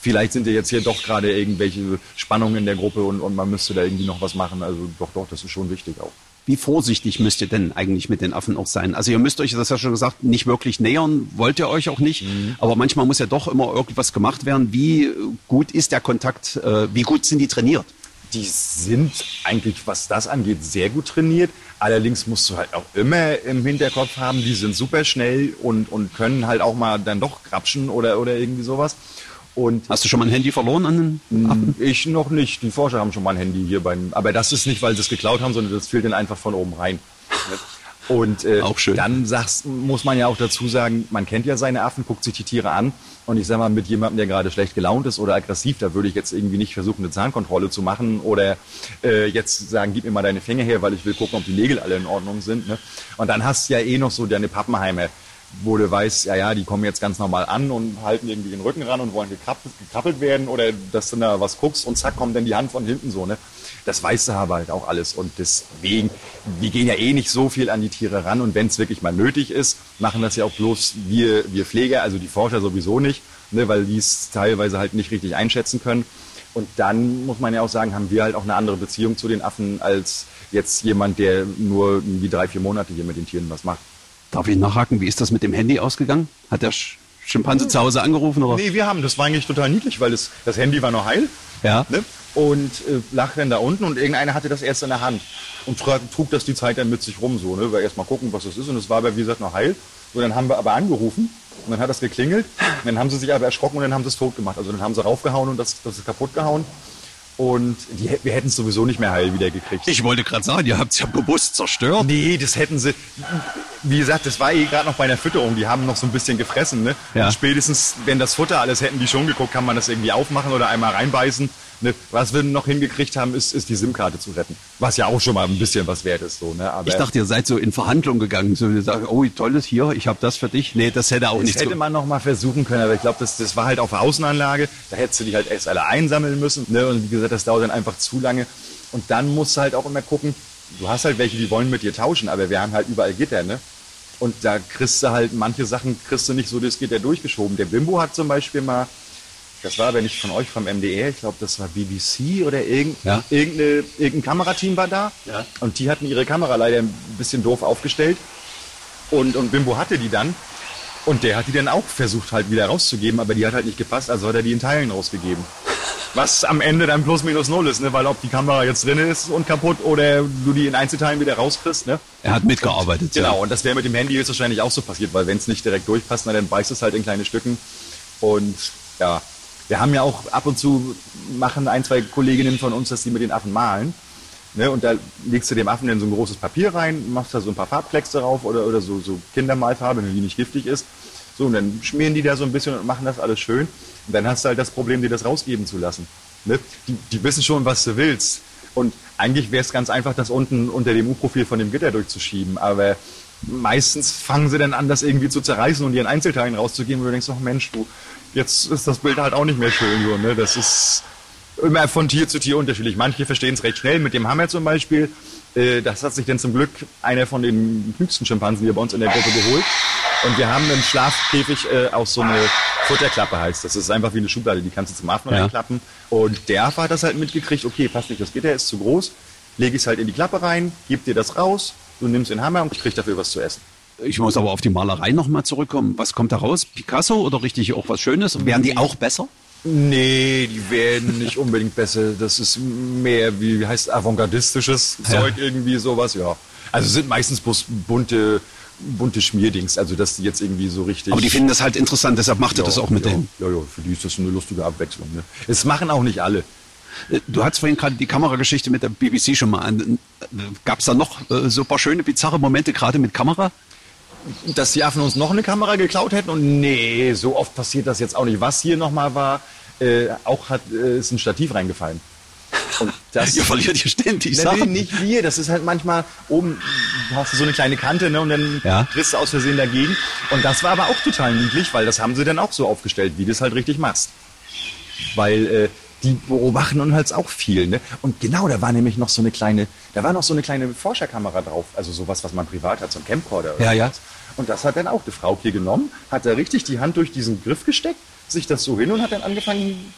vielleicht sind ja jetzt hier doch gerade irgendwelche Spannungen in der Gruppe und, und man müsste da irgendwie noch was machen. Also doch, doch, das ist schon wichtig auch. Wie vorsichtig müsst ihr denn eigentlich mit den Affen auch sein? Also ihr müsst euch, das hast du ja schon gesagt, nicht wirklich nähern, wollt ihr euch auch nicht. Mhm. Aber manchmal muss ja doch immer irgendwas gemacht werden. Wie gut ist der Kontakt? Äh, wie gut sind die trainiert? Die sind eigentlich, was das angeht, sehr gut trainiert. Allerdings musst du halt auch immer im Hinterkopf haben, die sind super schnell und, und können halt auch mal dann doch grapschen oder, oder irgendwie sowas. Und Hast du schon mal ein Handy verloren an den Affen? ich noch nicht. Die Forscher haben schon mal ein Handy hier beim. Aber das ist nicht, weil sie es geklaut haben, sondern das fehlt ihnen einfach von oben rein. Und äh, Auch schön. dann sagst, muss man ja auch dazu sagen, man kennt ja seine Affen, guckt sich die Tiere an. Und ich sag mal, mit jemandem, der gerade schlecht gelaunt ist oder aggressiv, da würde ich jetzt irgendwie nicht versuchen, eine Zahnkontrolle zu machen oder äh, jetzt sagen, gib mir mal deine Finger her, weil ich will gucken, ob die Nägel alle in Ordnung sind. Ne? Und dann hast du ja eh noch so deine Pappenheimer, wo du weißt, ja, ja, die kommen jetzt ganz normal an und halten irgendwie den Rücken ran und wollen gekrabbelt, gekrabbelt werden oder dass du da was guckst und zack, kommt dann die Hand von hinten so, ne? Das weißt du aber halt auch alles und deswegen, wir gehen ja eh nicht so viel an die Tiere ran und wenn es wirklich mal nötig ist, machen das ja auch bloß wir, wir Pfleger, also die Forscher sowieso nicht, ne, weil die es teilweise halt nicht richtig einschätzen können. Und dann muss man ja auch sagen, haben wir halt auch eine andere Beziehung zu den Affen als jetzt jemand, der nur irgendwie drei, vier Monate hier mit den Tieren was macht. Darf ich nachhaken, wie ist das mit dem Handy ausgegangen? Hat der Sch Schimpanse zu Hause angerufen? Oder? Nee, wir haben. Das war eigentlich total niedlich, weil das, das Handy war noch heil. Ja. Ne? Und äh, lag dann da unten und irgendeiner hatte das erst in der Hand und trug, trug das die Zeit dann mit sich rum so, ne, weil erst mal gucken, was das ist und es war aber wie gesagt noch heil. So, dann haben wir aber angerufen und dann hat das geklingelt. Und dann haben sie sich aber erschrocken und dann haben sie es tot gemacht. Also dann haben sie raufgehauen und das, das ist kaputt gehauen. Und die, wir hätten es sowieso nicht mehr heil wieder gekriegt. Ich wollte gerade sagen, ihr habt es ja bewusst zerstört. Nee, das hätten sie. Wie gesagt, das war eh gerade noch bei der Fütterung. Die haben noch so ein bisschen gefressen. Ne? Ja. Und spätestens, wenn das Futter alles hätten die schon geguckt, kann man das irgendwie aufmachen oder einmal reinbeißen. Ne? Was wir noch hingekriegt haben, ist, ist die SIM-Karte zu retten. Was ja auch schon mal ein bisschen was wert ist. So, ne? Aber Ich dachte, ihr seid so in Verhandlungen gegangen. So, ihr sagt, oh, tolles hier, ich habe das für dich. Nee, das hätte auch das nicht hätte so. man noch mal versuchen können, aber ich glaube, das, das war halt auf der Außenanlage. Da hättest du die halt erst alle einsammeln müssen. Ne? Und wie gesagt, das dauert dann einfach zu lange. Und dann musst du halt auch immer gucken, du hast halt welche, die wollen mit dir tauschen, aber wir haben halt überall Gitter, ne? Und da kriegst du halt, manche Sachen kriegst du nicht so das Gitter durchgeschoben. Der Bimbo hat zum Beispiel mal, das war aber nicht von euch, vom MDR, ich glaube, das war BBC oder irgend, Ja. irgendeine, irgendein Kamerateam war da. Ja. Und die hatten ihre Kamera leider ein bisschen doof aufgestellt. Und, und Bimbo hatte die dann. Und der hat die dann auch versucht halt wieder rauszugeben, aber die hat halt nicht gepasst, also hat er die in Teilen rausgegeben. Was am Ende dann plus minus null ist, ne? weil ob die Kamera jetzt drin ist und kaputt oder du die in Einzelteilen wieder rauskriegst. Ne? Er hat mitgearbeitet. Genau, Ja. und das wäre mit dem Handy jetzt wahrscheinlich auch so passiert, weil wenn es nicht direkt durchpasst, na, dann beißt es halt in kleine Stücken. Und ja, wir haben ja auch ab und zu machen ein, zwei Kolleginnen von uns, dass die mit den Affen malen. Ne, und da legst du dem Affen dann so ein großes Papier rein, machst da so ein paar Farbklecks drauf oder, oder so, so Kindermalfarbe, wenn die nicht giftig ist. So, und dann schmieren die da so ein bisschen und machen das alles schön. Und dann hast du halt das Problem, dir das rausgeben zu lassen. Ne? Die, die wissen schon, was du willst. Und eigentlich wäre es ganz einfach, das unten unter dem U-Profil von dem Gitter durchzuschieben. Aber meistens fangen sie dann an, das irgendwie zu zerreißen und ihren Einzelteilen rauszugeben, wo du denkst, ach Mensch, du, jetzt ist das Bild halt auch nicht mehr schön. So, ne? Das ist immer von Tier zu Tier unterschiedlich. Manche verstehen es recht schnell. Mit dem Hammer zum Beispiel, äh, das hat sich dann zum Glück einer von den klügsten Schimpansen hier bei uns in der Gruppe geholt. Und wir haben im Schlafkäfig äh, auch so eine Futterklappe heißt. Das ist einfach wie eine Schublade, die kannst du zum Affen Ja. reinklappen. Und der hat das halt mitgekriegt, okay, passt nicht, das Gitter ist zu groß, lege ich es halt in die Klappe rein, gib dir das raus, du nimmst den Hammer und ich krieg dafür was zu essen. Ich muss aber auf die Malerei nochmal zurückkommen. Was kommt da raus? Picasso oder richtig auch was Schönes? Wären die auch besser? Nee, die werden nicht unbedingt besser. Das ist mehr, wie heißt avantgardistisches Ja. Zeug, irgendwie sowas, ja. Also sind meistens bloß bunte, bunte Schmierdings, also dass die jetzt irgendwie so richtig... Aber die finden das halt interessant, deshalb macht er ja, das auch mit ja, denen. Ja, ja, für die ist das eine lustige Abwechslung. Ne? Es machen auch nicht alle. Äh, Du hattest vorhin gerade die Kamerageschichte mit der BBC schon mal an. Gab es da noch äh, so ein paar schöne, bizarre Momente, gerade mit Kamera? Dass die Affen uns noch eine Kamera geklaut hätten und nee, so oft passiert das jetzt auch nicht. Was hier nochmal war, äh, auch hat, äh, ist ein Stativ reingefallen. Und das Ihr verliert hier ständig Sachen. nicht wir. Das ist halt manchmal oben hast du so eine kleine Kante ne, und dann Ja. trittst du aus Versehen dagegen. Und das war aber auch total niedlich, weil das haben sie dann auch so aufgestellt, wie du es halt richtig machst. Weil äh, die beobachten uns halt auch viel. Ne? Und genau, da war nämlich noch so eine kleine, da war noch so eine kleine Forscherkamera drauf. Also sowas, was man privat hat, so ein Camcorder. Oder Ja, ja. Und das hat dann auch die Frau hier genommen, hat da richtig die Hand durch diesen Griff gesteckt, sich das so hin und hat dann angefangen.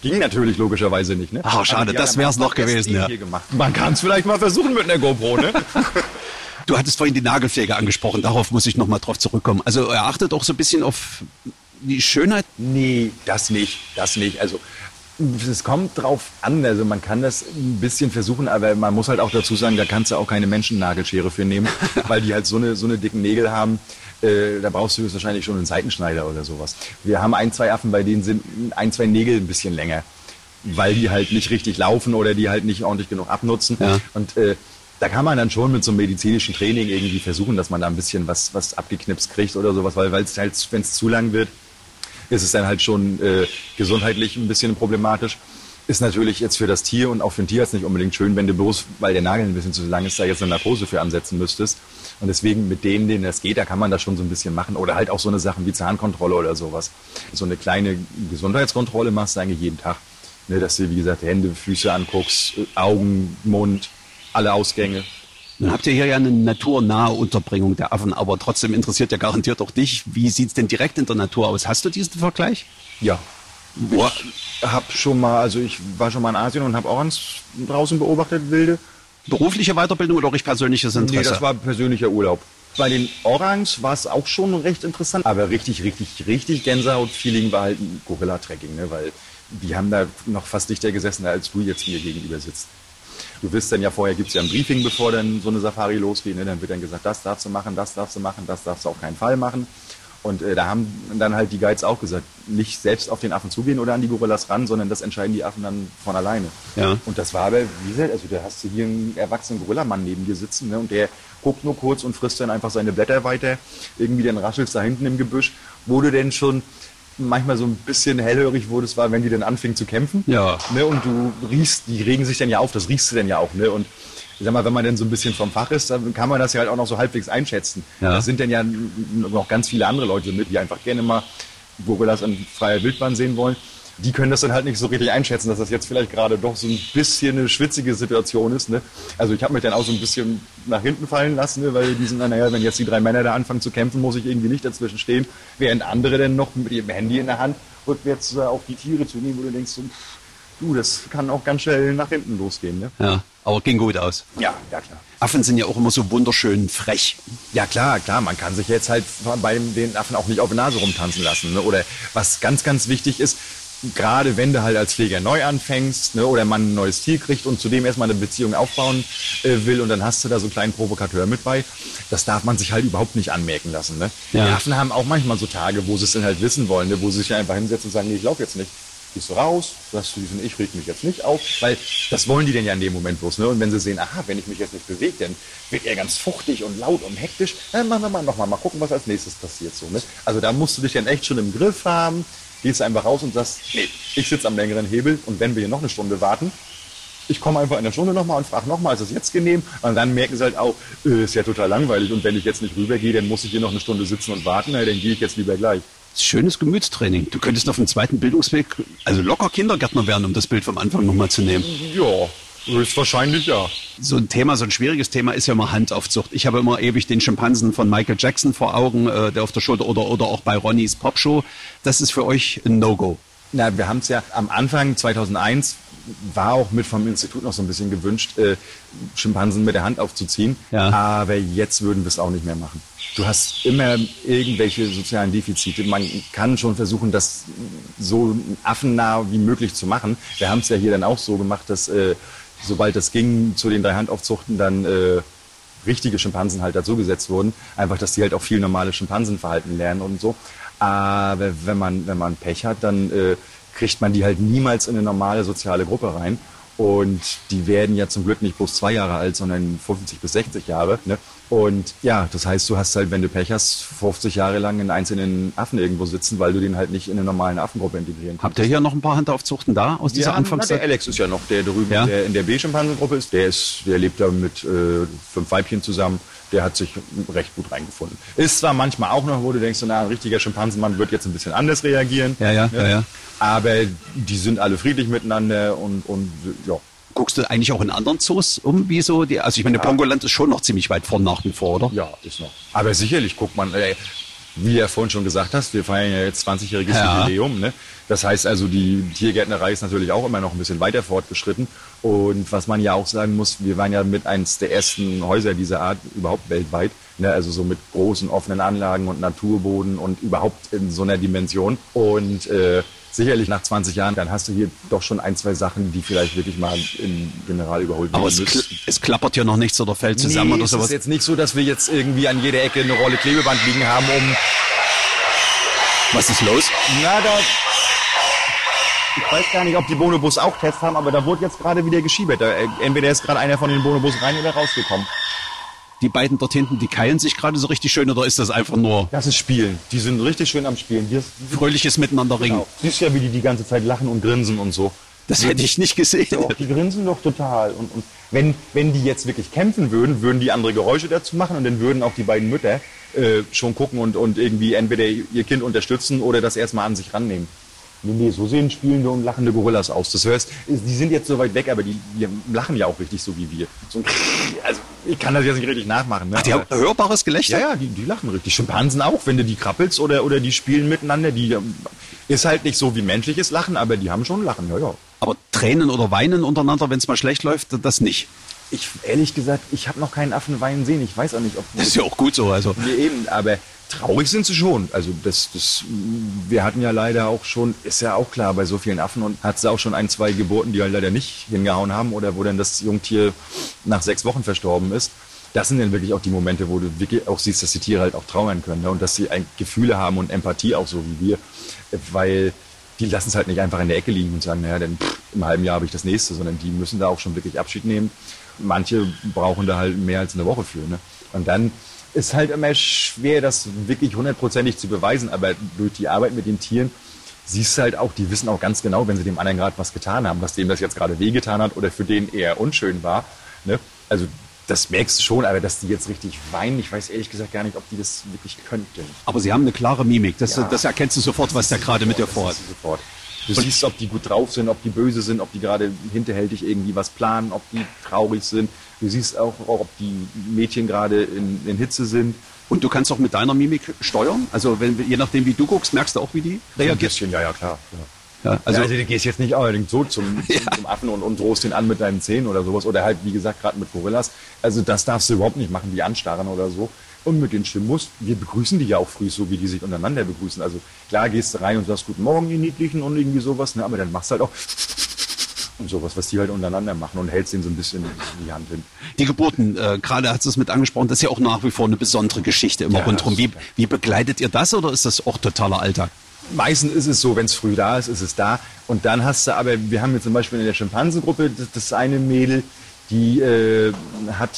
Ging natürlich logischerweise nicht, ne? Ah, schade, das wär's einfach noch gewesen, das ja. Man kann es vielleicht mal versuchen mit einer GoPro, ne? Du hattest vorhin die Nagelpflege angesprochen, darauf muss ich nochmal drauf zurückkommen. Also er achtet auch so ein bisschen auf die Schönheit. nee, das nicht, das nicht. Also es kommt drauf an, also man kann das ein bisschen versuchen, aber man muss halt auch dazu sagen, da kannst du auch keine Menschennagelschere für nehmen, weil die halt so eine, so eine dicken Nägel haben. Äh, da brauchst du jetzt wahrscheinlich schon einen Seitenschneider oder sowas. Wir haben ein, zwei Affen, bei denen sind ein, zwei Nägel ein bisschen länger, weil die halt nicht richtig laufen oder die halt nicht ordentlich genug abnutzen. Ja. Und äh, da kann man dann schon mit so einem medizinischen Training irgendwie versuchen, dass man da ein bisschen was, was abgeknipst kriegt oder sowas, weil es halt, wenn es zu lang wird, ist es dann halt schon äh, gesundheitlich ein bisschen problematisch. Ist natürlich jetzt für das Tier und auch für den Tierarzt nicht unbedingt schön, wenn du bloß, weil der Nagel ein bisschen zu lang ist, da jetzt eine Narkose für ansetzen müsstest. Und deswegen mit denen, denen das geht, da kann man das schon so ein bisschen machen. Oder halt auch so eine Sachen wie Zahnkontrolle oder sowas. So eine kleine Gesundheitskontrolle machst du eigentlich jeden Tag. Ne, dass du, wie gesagt, Hände, Füße anguckst, Augen, Mund, alle Ausgänge. Dann habt ihr hier ja eine naturnahe Unterbringung der Affen, aber trotzdem interessiert ja garantiert auch dich, wie sieht's denn direkt in der Natur aus? Hast du diesen Vergleich? Ja. Boah. Ich hab schon mal, also ich war schon mal in Asien und habe auch ans draußen beobachtet, wilde. Berufliche Weiterbildung oder richtig persönliches Interesse? Nee, das war persönlicher Urlaub. Bei den Orangs war es auch schon recht interessant, aber richtig, richtig, richtig Gänsehaut-Feeling war halt ein Gorilla-Trekking, ne? weil die haben da noch fast dichter gesessen, als du jetzt mir gegenüber sitzt. Du wirst dann ja vorher, gibt es ja ein Briefing, bevor dann so eine Safari losgeht. Ne? Dann wird dann gesagt, das darfst du machen, das darfst du machen, das darfst du auf keinen Fall machen. Und äh, da haben dann halt die Guides auch gesagt, nicht selbst auf den Affen zugehen oder an die Gorillas ran, sondern das entscheiden die Affen dann von alleine. Ja. Und das war aber, wie gesagt, also da hast du hier einen erwachsenen Gorillamann neben dir sitzen ne? und der guckt nur kurz und frisst dann einfach seine Blätter weiter. Irgendwie dann raschelst da hinten im Gebüsch, wo du denn schon manchmal so ein bisschen hellhörig wurdest, war, wenn die dann anfingen zu kämpfen. Ja. Ne? Und du riechst, die regen sich dann ja auf, das riechst du dann ja auch. Ne? Und ich sag mal, wenn man denn so ein bisschen vom Fach ist, dann kann man das ja halt auch noch so halbwegs einschätzen. Ja. Das sind dann ja noch ganz viele andere Leute mit, die einfach gerne mal Gorillas an freier Wildbahn sehen wollen. Die können das dann halt nicht so richtig einschätzen, dass das jetzt vielleicht gerade doch so ein bisschen eine schwitzige Situation ist. Ne? Also ich habe mich dann auch so ein bisschen nach hinten fallen lassen, ne? weil die sind, dann, naja, wenn jetzt die drei Männer da anfangen zu kämpfen, muss ich irgendwie nicht dazwischen stehen, während andere dann noch mit ihrem Handy in der Hand rückwärts äh, auf die Tiere zu nehmen, wo du denkst, so, du, das kann auch ganz schnell nach hinten losgehen. Ne? Ja, aber ging gut aus. Ja, ja klar. Affen sind ja auch immer so wunderschön frech. Ja klar, klar, man kann sich jetzt halt bei den Affen auch nicht auf die Nase rumtanzen lassen. Ne? Oder was ganz, ganz wichtig ist, gerade wenn du halt als Pfleger neu anfängst ne, oder man ein neues Tier kriegt und zudem erstmal eine Beziehung aufbauen äh, will und dann hast du da so einen kleinen Provokateur mit bei, das darf man sich halt überhaupt nicht anmerken lassen. Ne? Ja. Die Affen haben auch manchmal so Tage, wo sie es dann halt wissen wollen, ne, wo sie sich einfach hinsetzen und sagen, nee, ich laufe jetzt nicht. Gehst du raus, sagst du diesen, ich reg mich jetzt nicht auf, weil das wollen die denn ja in dem Moment bloß. Ne? Und wenn sie sehen, aha, wenn ich mich jetzt nicht bewege, dann wird er ganz fuchtig und laut und hektisch, dann machen wir mal nochmal, mal gucken, was als nächstes passiert. So, ne? Also da musst du dich dann echt schon im Griff haben, gehst einfach raus und sagst, nee, ich sitze am längeren Hebel und wenn wir hier noch eine Stunde warten, ich komme einfach in der Stunde nochmal und frage nochmal, ist das jetzt genehm? Und dann merken sie halt auch, äh, ist ja total langweilig und wenn ich jetzt nicht rübergehe, dann muss ich hier noch eine Stunde sitzen und warten, na, dann gehe ich jetzt lieber gleich. Schönes Gemütstraining. Du könntest auf dem zweiten Bildungsweg, also locker Kindergärtner werden, um das Bild vom Anfang nochmal zu nehmen. Ja, höchstwahrscheinlich ja. So ein Thema, so ein schwieriges Thema ist ja immer Handaufzucht. Ich habe immer ewig den Schimpansen von Michael Jackson vor Augen, äh, der auf der Schulter oder, oder auch bei Ronnys Popshow. Das ist für euch ein No-Go. Na, wir haben es ja am Anfang 2001 war auch mit vom Institut noch so ein bisschen gewünscht, äh, Schimpansen mit der Hand aufzuziehen. Ja. Aber jetzt würden wir es auch nicht mehr machen. Du hast immer irgendwelche sozialen Defizite. Man kann schon versuchen, das so affennah wie möglich zu machen. Wir haben es ja hier dann auch so gemacht, dass äh, sobald das ging zu den drei Handaufzuchten dann äh, richtige Schimpansen halt dazugesetzt wurden. Einfach, dass die halt auch viel normale Schimpansenverhalten lernen und so. Aber wenn man, wenn man Pech hat, dann äh, kriegt man die halt niemals in eine normale soziale Gruppe rein. Und die werden ja zum Glück nicht bloß zwei Jahre alt, sondern 50 bis 60 Jahre. Ne? Und ja, das heißt, du hast halt, wenn du Pech hast, 50 Jahre lang in einzelnen Affen irgendwo sitzen, weil du den halt nicht in eine normale Affengruppe integrieren Habt ihr hier noch ein paar Handaufzuchten da aus dieser ja, na, Anfangszeit? der Alex ist ja noch, der drüben Ja? der in der B-Schimpansengruppe ist. Der ist, der lebt da mit äh, fünf Weibchen zusammen. Der hat sich recht gut reingefunden. Ist zwar manchmal auch noch, wo du denkst, so, na, ein richtiger Schimpansenmann wird jetzt ein bisschen anders reagieren. Ja, ja, Ne? ja, ja. Aber die sind alle friedlich miteinander und, und ja. Guckst du eigentlich auch in anderen Zoos um, wie so die, also ich meine, Pongoland ist schon noch ziemlich weit vorn nach wie vor, oder? Ja, ist noch. Aber sicherlich guckt man, äh, wie ja vorhin schon gesagt hast, wir feiern ja jetzt 20-jähriges Ja. Jubiläum. Ne? Das heißt also, die Tiergärtnerei ist natürlich auch immer noch ein bisschen weiter fortgeschritten. Und was man ja auch sagen muss, wir waren ja mit eins der ersten Häuser dieser Art überhaupt weltweit. Ne? Also so mit großen offenen Anlagen und Naturboden und überhaupt in so einer Dimension. Und äh, sicherlich nach 20 Jahren, dann hast du hier doch schon ein, zwei Sachen, die vielleicht wirklich mal im General überholt Aber werden es, müssen. kl es klappert hier noch nichts oder fällt zusammen nee, oder es sowas. ist jetzt nicht so, dass wir jetzt irgendwie an jeder Ecke eine Rolle Klebeband liegen haben, um Was ist los? Na, da. Ich weiß gar nicht, ob die Bonobus auch Tests haben, aber da wurde jetzt gerade wieder geschiebert. Äh, entweder ist gerade einer von den Bonobus rein oder rausgekommen. Die beiden dort hinten, die keilen sich gerade so richtig schön oder ist das einfach nur Das ist Spielen. Die sind richtig schön am Spielen. Die ist, fröhliches Miteinander ringen? genau. Siehst ja, wie die die ganze Zeit lachen und grinsen und so. Das hätte ich nicht gesehen. Doch, die grinsen doch total. Und, und wenn, wenn die jetzt wirklich kämpfen würden, würden die andere Geräusche dazu machen und dann würden auch die beiden Mütter äh, schon gucken und, und irgendwie entweder ihr Kind unterstützen oder das erstmal an sich rannehmen. Nee, nee, so sehen spielende und lachende Gorillas aus. Das hörst, die sind jetzt so weit weg, aber die, die lachen ja auch richtig so wie wir. So ein, also ich kann das jetzt nicht richtig nachmachen. Ne? Die haben hörbares Gelächter? ja, ja, die, die lachen richtig. Schimpansen auch, wenn du die krabbelst oder, oder die spielen miteinander. Die ähm, ist halt nicht so wie menschliches Lachen, aber die haben schon Lachen, ja, ja. Aber Tränen oder Weinen untereinander, wenn es mal schlecht läuft, das nicht. Ich, ehrlich gesagt, ich habe noch keinen Affen weinen sehen. Ich weiß auch nicht, ob... Das ist ja auch gut so. Also Nee, eben, aber traurig sind sie schon. Also das, das, wir hatten ja leider auch schon, ist ja auch klar, bei so vielen Affen und hat es auch schon ein, zwei Geburten, die halt leider nicht hingehauen haben oder wo dann das Jungtier nach sechs Wochen verstorben ist. Das sind dann wirklich auch die Momente, wo du wirklich auch siehst, dass die Tiere halt auch trauern können ne? und dass sie ein Gefühle haben und Empathie auch so wie wir, weil die lassen es halt nicht einfach in der Ecke liegen und sagen, naja, dann pff, im halben Jahr habe ich das nächste, sondern die müssen da auch schon wirklich Abschied nehmen. Manche brauchen da halt mehr als eine Woche für. Ne? Und dann ist halt immer schwer, das wirklich hundertprozentig zu beweisen, aber durch die Arbeit mit den Tieren siehst du halt auch, die wissen auch ganz genau, wenn sie dem anderen gerade was getan haben, dass dem das jetzt gerade wehgetan hat oder für den eher unschön war. Ne? Also das merkst du schon, aber dass die jetzt richtig weinen, ich weiß ehrlich gesagt gar nicht, ob die das wirklich könnten. Aber sie haben eine klare Mimik. Das, Ja. das erkennst du sofort, was der gerade mit dir vorhat. siehst du. Du siehst, ob die gut drauf sind, ob die böse sind, ob die gerade hinterhältig irgendwie was planen, ob die traurig sind. Du siehst auch, ob die Mädchen gerade in, in Hitze sind. Und du kannst auch mit deiner Mimik steuern. Also wenn, je nachdem, wie du guckst, merkst du auch, wie die Ein reagiert. bisschen, ja, ja, klar. Ja. Ja, Also, ja, also du gehst jetzt nicht allerdings so zum, zum, zum Affen und, und drohst den an mit deinen Zähnen oder sowas. Oder halt, wie gesagt, gerade mit Gorillas. Also das darfst du überhaupt nicht machen, die anstarren oder so. Und mit den Chimus, wir begrüßen die ja auch früh so, wie die sich untereinander begrüßen. Also klar gehst du rein und sagst Guten Morgen, ihr Niedlichen und irgendwie sowas. Ne? Aber dann machst du halt auch und sowas, was die halt untereinander machen und hältst denen so ein bisschen die Hand hin. die Geburten, äh, gerade hat es mit angesprochen, das ist ja auch nach wie vor eine besondere Geschichte immer Ja, rundherum. Wie, wie begleitet ihr das oder ist das auch totaler Alltag? Meistens ist es so, wenn es früh da ist, ist es da. Und dann hast du aber, wir haben jetzt zum Beispiel in der Schimpansengruppe das, das eine Mädel, die äh, hat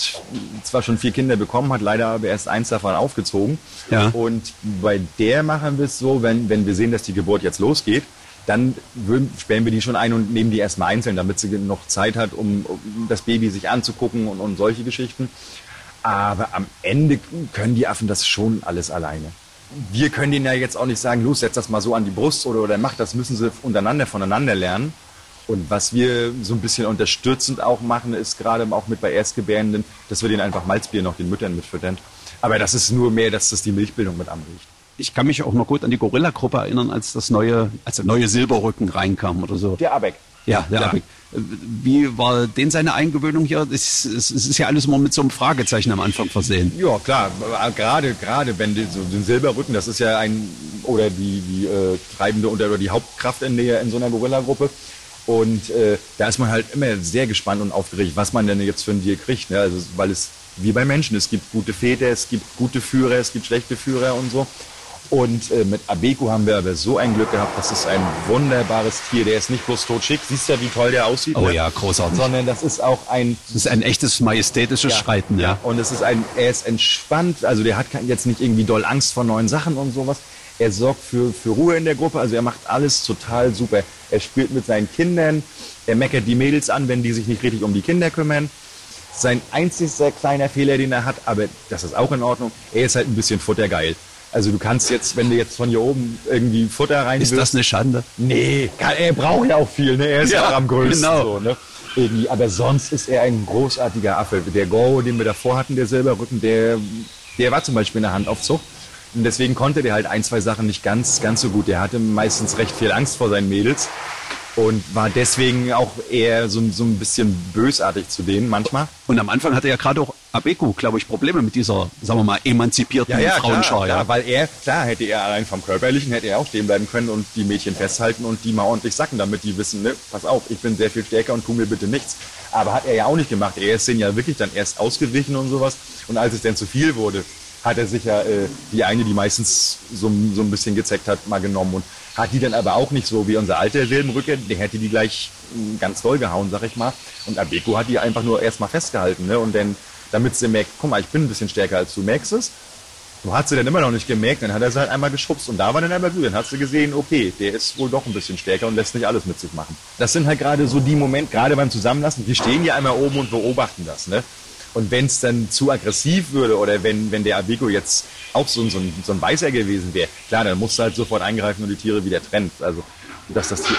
zwar schon vier Kinder bekommen, hat leider aber erst eins davon aufgezogen. Ja. Und bei der machen wir es so, wenn, wenn wir sehen, dass die Geburt jetzt losgeht, dann sperren wir die schon ein und nehmen die erstmal einzeln, damit sie noch Zeit hat, um, um das Baby sich anzugucken und, und solche Geschichten. Aber am Ende können die Affen das schon alles alleine. Wir können denen ja jetzt auch nicht sagen, los, setz das mal so an die Brust oder, oder mach das, müssen sie untereinander voneinander lernen. Und was wir so ein bisschen unterstützend auch machen, ist gerade auch mit bei Erstgebärenden, dass wir denen einfach Malzbier noch den Müttern mitfüttern. Aber das ist nur mehr, dass das die Milchbildung mit anregt. Ich kann mich auch noch gut an die Gorilla-Gruppe erinnern, als das neue, als der neue Silberrücken reinkam oder so. Der Abeck. Ja, der Ja. Abig. Wie war denn seine Eingewöhnung hier? Es, es, es ist ja alles immer mit so einem Fragezeichen am Anfang versehen. Ja, klar. Gerade, gerade wenn die, so den Silberrücken, das ist ja ein, oder die, die äh, treibende oder, oder die Hauptkraft in, der, in so einer Gorilla-Gruppe. Und äh, da ist man halt immer sehr gespannt und aufgeregt, was man denn jetzt für ein Tier kriegt. Ne? Also, weil es, wie bei Menschen, es gibt gute Väter, es gibt gute Führer, es gibt schlechte Führer und so. Und äh, mit Abeko haben wir aber so ein Glück gehabt, das ist ein wunderbares Tier. Der ist nicht bloß totschick, siehst ja, wie toll der aussieht. Oh ne? ja, großartig. Sondern das ist auch ein Das ist ein echtes majestätisches Schreiten, ja. und es ist ein, er ist entspannt, also der hat jetzt nicht irgendwie doll Angst vor neuen Sachen und sowas. Er sorgt für, für Ruhe in der Gruppe, also er macht alles total super. Er spielt mit seinen Kindern, er meckert die Mädels an, wenn die sich nicht richtig um die Kinder kümmern. Sein einzigster kleiner Fehler, den er hat, aber das ist auch in Ordnung, er ist halt ein bisschen futtergeil. Also du kannst jetzt, wenn du jetzt von hier oben irgendwie Futter rein Ist das eine Schande? Nee, er braucht ja auch viel, ne? Er ist ja, Ja, auch am größten. genau. So, ne? Irgendwie, aber sonst ist er ein großartiger Affe. Der Goro, den wir davor hatten, der Silberrücken, der, der war zum Beispiel in der Handaufzucht. Und deswegen konnte der halt ein, zwei Sachen nicht ganz, ganz so gut. Der hatte meistens recht viel Angst vor seinen Mädels und war deswegen auch eher so, so ein bisschen bösartig zu denen manchmal. Und am Anfang hatte ja gerade auch Abeko, glaube ich, Probleme mit dieser, sagen wir mal, emanzipierten Frauenschar. klar, ja. klar, weil er, klar, hätte er allein vom Körperlichen, hätte er auch stehen bleiben können und die Mädchen festhalten und die mal ordentlich sacken, damit die wissen, ne, pass auf, ich bin sehr viel stärker und tu mir bitte nichts. Aber hat er ja auch nicht gemacht. Er ist denen ja wirklich dann erst ausgewichen und sowas. Und als es dann zu viel wurde, hat er sich ja äh, die eine, die meistens so, so ein bisschen gezeckt hat, mal genommen und hat die dann aber auch nicht so wie unser alter Silbenrücken, der hätte die gleich mh, ganz doll gehauen, sag ich mal. Und Abeko hat die einfach nur erstmal festgehalten, ne? Und dann, damit sie merkt, guck mal, ich bin ein bisschen stärker als du, merkst es? Du hast sie dann immer noch nicht gemerkt, dann hat er sie halt einmal geschubst und da war dann einmal gut. Dann hast du gesehen, okay, der ist wohl doch ein bisschen stärker und lässt nicht alles mit sich machen. Das sind halt gerade so die Momente, gerade beim Zusammenlassen, wir stehen ja einmal oben und beobachten das, ne? Und wenn es dann zu aggressiv würde oder wenn, wenn der Abigo jetzt auch so, ein- so, ein, so ein Weißer gewesen wäre, klar, dann musst du halt sofort eingreifen und die Tiere wieder trennen. Also, dass das Tier...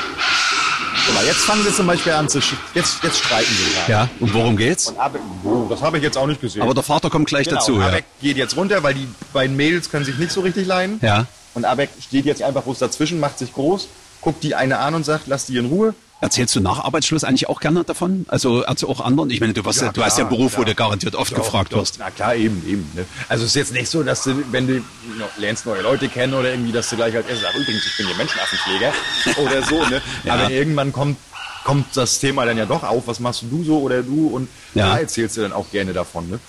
Guck mal, jetzt fangen sie zum Beispiel an zu... Jetzt, jetzt streiten sie gerade. ja, und worum geht's? Und Abe, oh, das habe ich jetzt auch nicht gesehen. Aber der Vater kommt gleich Genau, dazu. Ja. Abeck geht jetzt runter, weil die beiden Mädels können sich nicht so richtig leiden. Ja. Und Abeck steht jetzt einfach bloß dazwischen, macht sich groß, guckt die eine an und sagt, lass die in Ruhe. Erzählst du nach Arbeitsschluss eigentlich auch gerne davon? Also, also auch anderen? Ich meine, du, warst ja, du hast ja einen Beruf, klar. wo du garantiert oft Doch, gefragt doch. wirst. Na klar, eben, eben. Ne? Also es ist jetzt nicht so, dass du, wenn du lernst neue Leute kennen oder irgendwie, dass du gleich als erstes sagst, übrigens, ich bin hier Menschenaffenpfleger oder so. Ne? Ja. Aber irgendwann kommt, kommt das Thema dann ja doch auf, was machst du so oder du und Ja. da erzählst du dann auch gerne davon. Ne?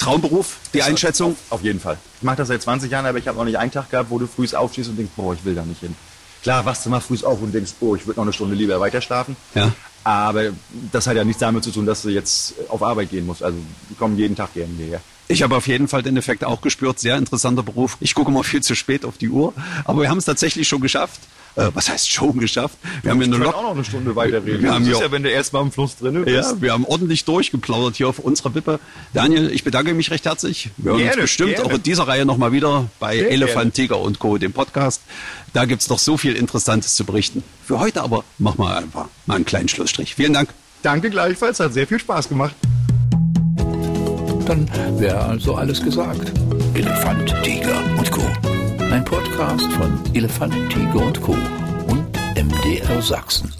Traumberuf, die Einschätzung? Auf jeden Fall. Ich mache das seit 20 Jahren, aber ich habe noch nicht einen Tag gehabt, wo du früh aufstehst und denkst, boah, ich will da nicht hin. Klar, wachst du mal früh auf und denkst, oh, ich würde noch eine Stunde lieber weiter schlafen. Ja. Aber das hat ja nichts damit zu tun, dass du jetzt auf Arbeit gehen musst. Also wir kommen jeden Tag gerne hierher. Ich habe auf jeden Fall den Effekt auch gespürt. Sehr interessanter Beruf. Ich gucke mal viel zu spät auf die Uhr, aber wir haben es tatsächlich schon geschafft. Äh, was heißt schon geschafft? Wir haben ja eine Lok auch noch eine Stunde weiterreden. Wir haben das ist ja- wenn du erst mal im Fluss drin bist. Ja, wir haben ordentlich durchgeplaudert hier auf unserer Wippe. Daniel, ich bedanke mich recht herzlich. Wir hören uns bestimmt gerne. auch in dieser Reihe nochmal wieder bei Sehr Elefant, Tiger und Co., dem Podcast. Da gibt's noch so viel Interessantes zu berichten. Für heute aber machen wir einfach mal einen kleinen Schlussstrich. Vielen Dank. Danke gleichfalls, hat sehr viel Spaß gemacht. Dann wäre also alles gesagt. Elefant, Tiger und Co. Ein Podcast von Elefant, Tiger und Co. und MDR Sachsen.